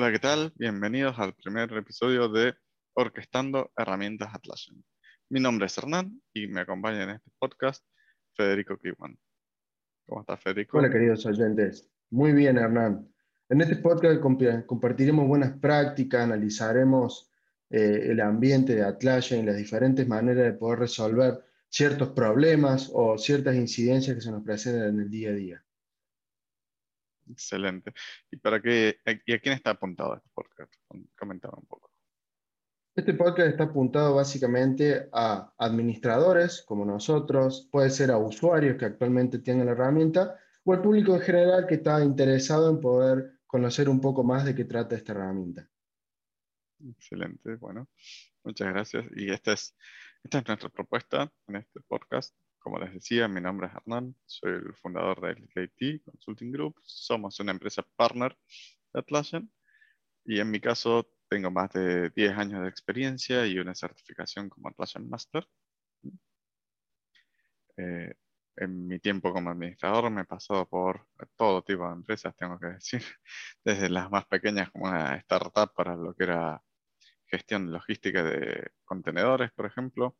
Hola, ¿qué tal? Bienvenidos al primer episodio de Orquestando Herramientas Atlassian. Mi nombre es Hernán y me acompaña en este podcast Federico Kiwan. ¿Cómo estás, Federico? Hola, queridos oyentes. Muy bien, Hernán. En este podcast compartiremos buenas prácticas, analizaremos eh, el ambiente de Atlassian y las diferentes maneras de poder resolver ciertos problemas o ciertas incidencias que se nos presentan en el día a día. Excelente. ¿Y para qué, y a quién está apuntado este podcast? Comentaba un poco. Este podcast está apuntado básicamente a administradores como nosotros, puede ser a usuarios que actualmente tienen la herramienta o al público en general que está interesado en poder conocer un poco más de qué trata esta herramienta. Excelente, bueno, muchas gracias. Y esta es, esta es nuestra propuesta en este podcast. Como les decía, mi nombre es Hernán, soy el fundador de LKT Consulting Group. Somos una empresa partner de Atlassian y en mi caso tengo más de 10 años de experiencia y una certificación como Atlassian Master. Eh, en mi tiempo como administrador me he pasado por todo tipo de empresas, tengo que decir, desde las más pequeñas como una startup para lo que era gestión logística de contenedores, por ejemplo,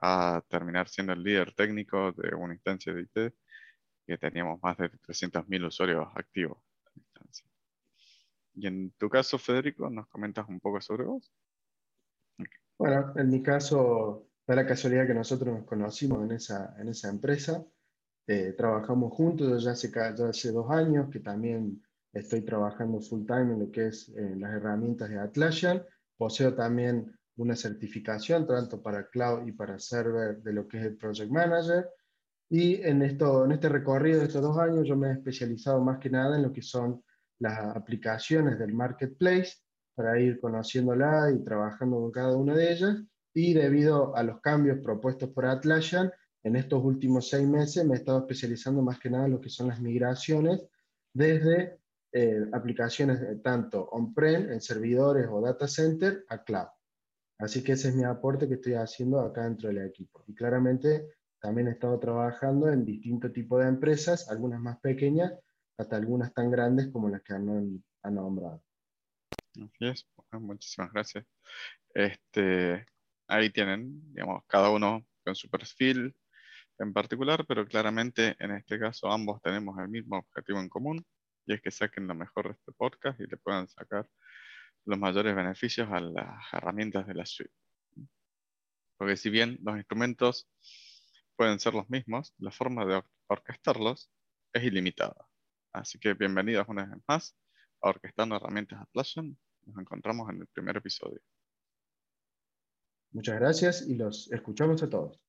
a terminar siendo el líder técnico de una instancia de IT que teníamos más de 300.000 usuarios activos. Y en tu caso, Federico, ¿nos comentas un poco sobre vos? Bueno, en mi caso, da la casualidad que nosotros nos conocimos en esa, en esa empresa. Eh, trabajamos juntos ya hace, ya hace dos años, que también estoy trabajando full time en lo que es eh, las herramientas de Atlassian. Poseo también una certificación tanto para cloud y para server de lo que es el project manager. Y en, esto, en este recorrido de estos dos años yo me he especializado más que nada en lo que son las aplicaciones del marketplace para ir conociéndola y trabajando con cada una de ellas. Y debido a los cambios propuestos por Atlassian, en estos últimos seis meses me he estado especializando más que nada en lo que son las migraciones desde eh, aplicaciones tanto on-prem, en servidores o data center, a cloud. Así que ese es mi aporte que estoy haciendo acá dentro del equipo. Y claramente también he estado trabajando en distintos tipos de empresas, algunas más pequeñas, hasta algunas tan grandes como las que han, nombrado. Así es, muchísimas gracias. Este, ahí tienen, digamos, cada uno con su perfil en particular, pero claramente en este caso ambos tenemos el mismo objetivo en común, y es que saquen lo mejor de este podcast y le puedan sacar los mayores beneficios a las herramientas de la suite. Porque si bien los instrumentos pueden ser los mismos, la forma de orquestarlos es ilimitada. Así que bienvenidos una vez más a Orquestando Herramientas Atlassian. Nos encontramos en el primer episodio. Muchas gracias y los escuchamos a todos.